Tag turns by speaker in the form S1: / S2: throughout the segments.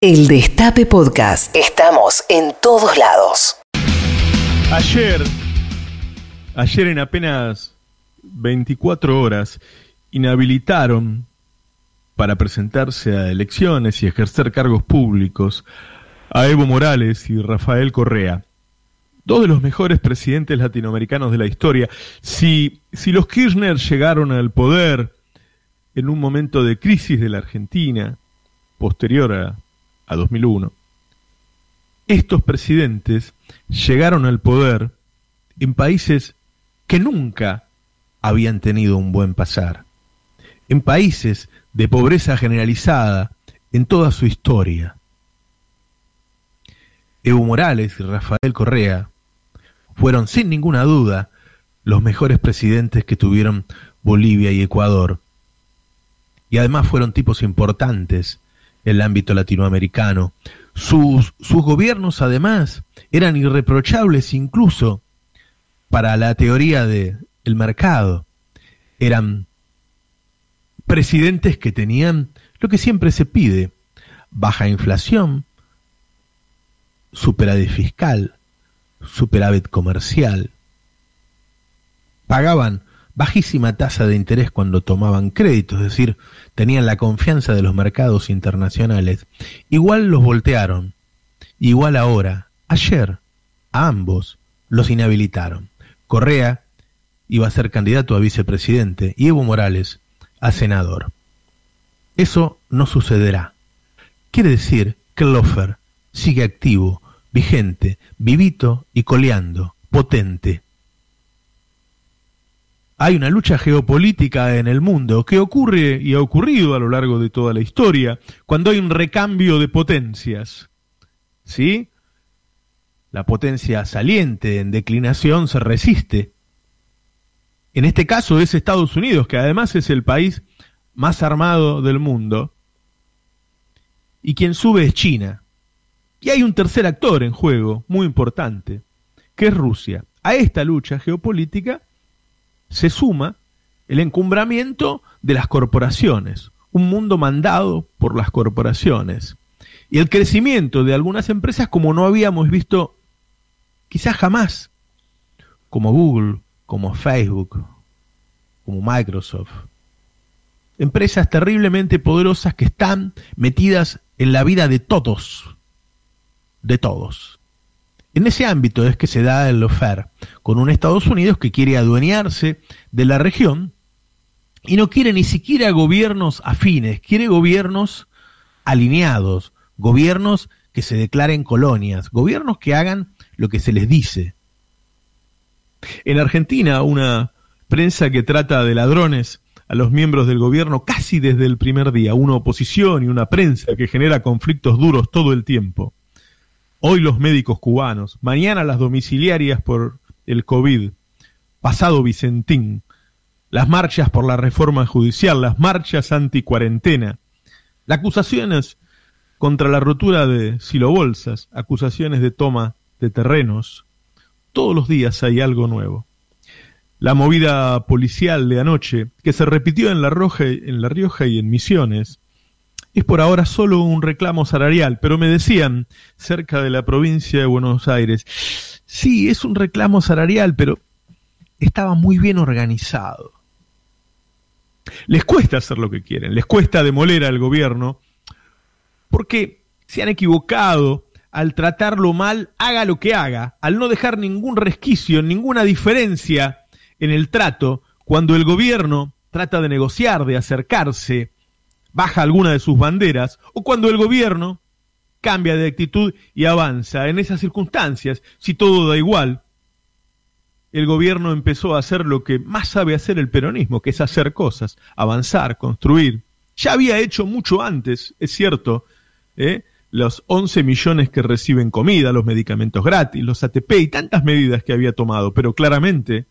S1: El Destape Podcast. Estamos en todos lados.
S2: Ayer, ayer en apenas 24 horas, inhabilitaron para presentarse a elecciones y ejercer cargos públicos a Evo Morales y Rafael Correa, dos de los mejores presidentes latinoamericanos de la historia. Si, si los Kirchner llegaron al poder en un momento de crisis de la Argentina, posterior a a 2001, estos presidentes llegaron al poder en países que nunca habían tenido un buen pasar, en países de pobreza generalizada en toda su historia. Evo Morales y Rafael Correa fueron sin ninguna duda los mejores presidentes que tuvieron Bolivia y Ecuador. Y además fueron tipos importantes el ámbito latinoamericano. Sus, sus gobiernos, además, eran irreprochables incluso para la teoría del el mercado. Eran presidentes que tenían lo que siempre se pide, baja inflación, superávit fiscal, superávit comercial. Pagaban bajísima tasa de interés cuando tomaban crédito, es decir, tenían la confianza de los mercados internacionales. Igual los voltearon, igual ahora, ayer, a ambos los inhabilitaron. Correa iba a ser candidato a vicepresidente y Evo Morales a senador. Eso no sucederá. Quiere decir que Lofer sigue activo, vigente, vivito y coleando, potente, hay una lucha geopolítica en el mundo que ocurre y ha ocurrido a lo largo de toda la historia cuando hay un recambio de potencias. ¿Sí? La potencia saliente en declinación se resiste. En este caso es Estados Unidos, que además es el país más armado del mundo. Y quien sube es China. Y hay un tercer actor en juego, muy importante, que es Rusia. A esta lucha geopolítica se suma el encumbramiento de las corporaciones, un mundo mandado por las corporaciones, y el crecimiento de algunas empresas como no habíamos visto quizás jamás, como Google, como Facebook, como Microsoft. Empresas terriblemente poderosas que están metidas en la vida de todos, de todos. En ese ámbito es que se da el lofer, con un Estados Unidos que quiere adueñarse de la región y no quiere ni siquiera gobiernos afines, quiere gobiernos alineados, gobiernos que se declaren colonias, gobiernos que hagan lo que se les dice. En Argentina, una prensa que trata de ladrones a los miembros del gobierno casi desde el primer día, una oposición y una prensa que genera conflictos duros todo el tiempo. Hoy los médicos cubanos, mañana las domiciliarias por el COVID, pasado Vicentín, las marchas por la reforma judicial, las marchas anti-cuarentena, las acusaciones contra la rotura de silobolsas, acusaciones de toma de terrenos. Todos los días hay algo nuevo. La movida policial de anoche, que se repitió en La, Roja, en la Rioja y en Misiones, es por ahora solo un reclamo salarial, pero me decían cerca de la provincia de Buenos Aires, sí, es un reclamo salarial, pero estaba muy bien organizado. Les cuesta hacer lo que quieren, les cuesta demoler al gobierno, porque se han equivocado al tratarlo mal, haga lo que haga, al no dejar ningún resquicio, ninguna diferencia en el trato, cuando el gobierno trata de negociar, de acercarse, baja alguna de sus banderas, o cuando el gobierno cambia de actitud y avanza. En esas circunstancias, si todo da igual, el gobierno empezó a hacer lo que más sabe hacer el peronismo, que es hacer cosas, avanzar, construir. Ya había hecho mucho antes, es cierto, ¿eh? los 11 millones que reciben comida, los medicamentos gratis, los ATP y tantas medidas que había tomado, pero claramente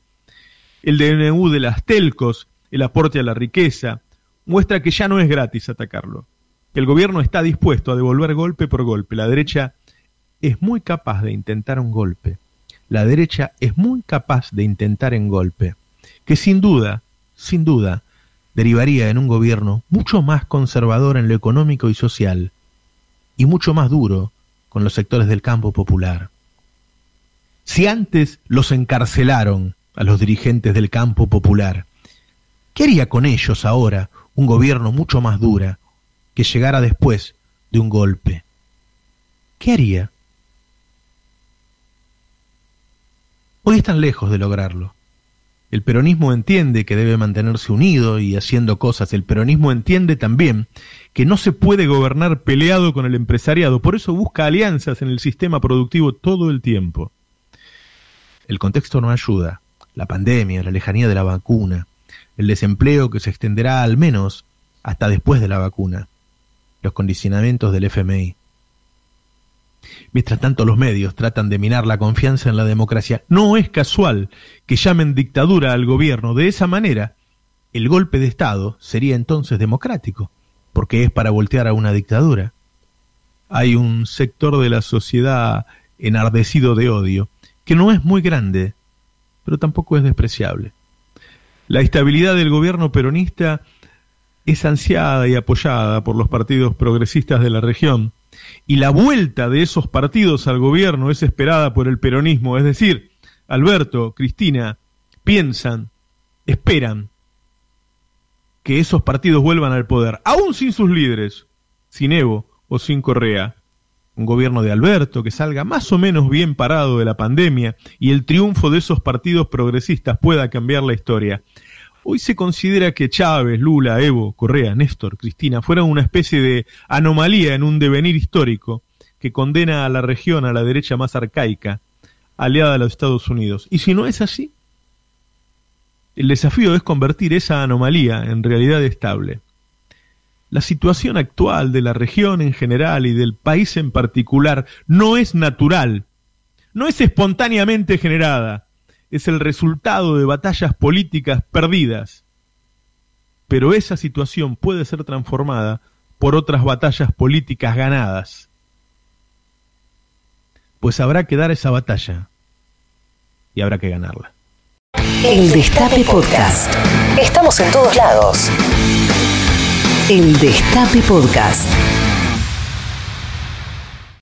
S2: el DNU de las telcos, el aporte a la riqueza, muestra que ya no es gratis atacarlo, que el gobierno está dispuesto a devolver golpe por golpe. La derecha es muy capaz de intentar un golpe. La derecha es muy capaz de intentar en golpe, que sin duda, sin duda, derivaría en un gobierno mucho más conservador en lo económico y social. y mucho más duro con los sectores del campo popular. Si antes los encarcelaron a los dirigentes del campo popular, ¿qué haría con ellos ahora un gobierno mucho más dura que llegara después de un golpe? ¿Qué haría? Hoy están lejos de lograrlo. El peronismo entiende que debe mantenerse unido y haciendo cosas. El peronismo entiende también que no se puede gobernar peleado con el empresariado. Por eso busca alianzas en el sistema productivo todo el tiempo. El contexto no ayuda. La pandemia, la lejanía de la vacuna, el desempleo que se extenderá al menos hasta después de la vacuna, los condicionamientos del FMI. Mientras tanto los medios tratan de minar la confianza en la democracia, no es casual que llamen dictadura al gobierno. De esa manera, el golpe de Estado sería entonces democrático, porque es para voltear a una dictadura. Hay un sector de la sociedad enardecido de odio, que no es muy grande, pero tampoco es despreciable. La estabilidad del gobierno peronista es ansiada y apoyada por los partidos progresistas de la región, y la vuelta de esos partidos al gobierno es esperada por el peronismo, es decir, Alberto, Cristina, piensan, esperan que esos partidos vuelvan al poder, aún sin sus líderes, sin Evo o sin Correa. Un gobierno de Alberto que salga más o menos bien parado de la pandemia y el triunfo de esos partidos progresistas pueda cambiar la historia. Hoy se considera que Chávez, Lula, Evo, Correa, Néstor, Cristina fueran una especie de anomalía en un devenir histórico que condena a la región a la derecha más arcaica, aliada a los Estados Unidos. Y si no es así, el desafío es convertir esa anomalía en realidad estable. La situación actual de la región en general y del país en particular no es natural, no es espontáneamente generada, es el resultado de batallas políticas perdidas. Pero esa situación puede ser transformada por otras batallas políticas ganadas. Pues habrá que dar esa batalla y habrá que ganarla.
S1: El Destape Podcast. Estamos en todos lados. El Destape Podcast.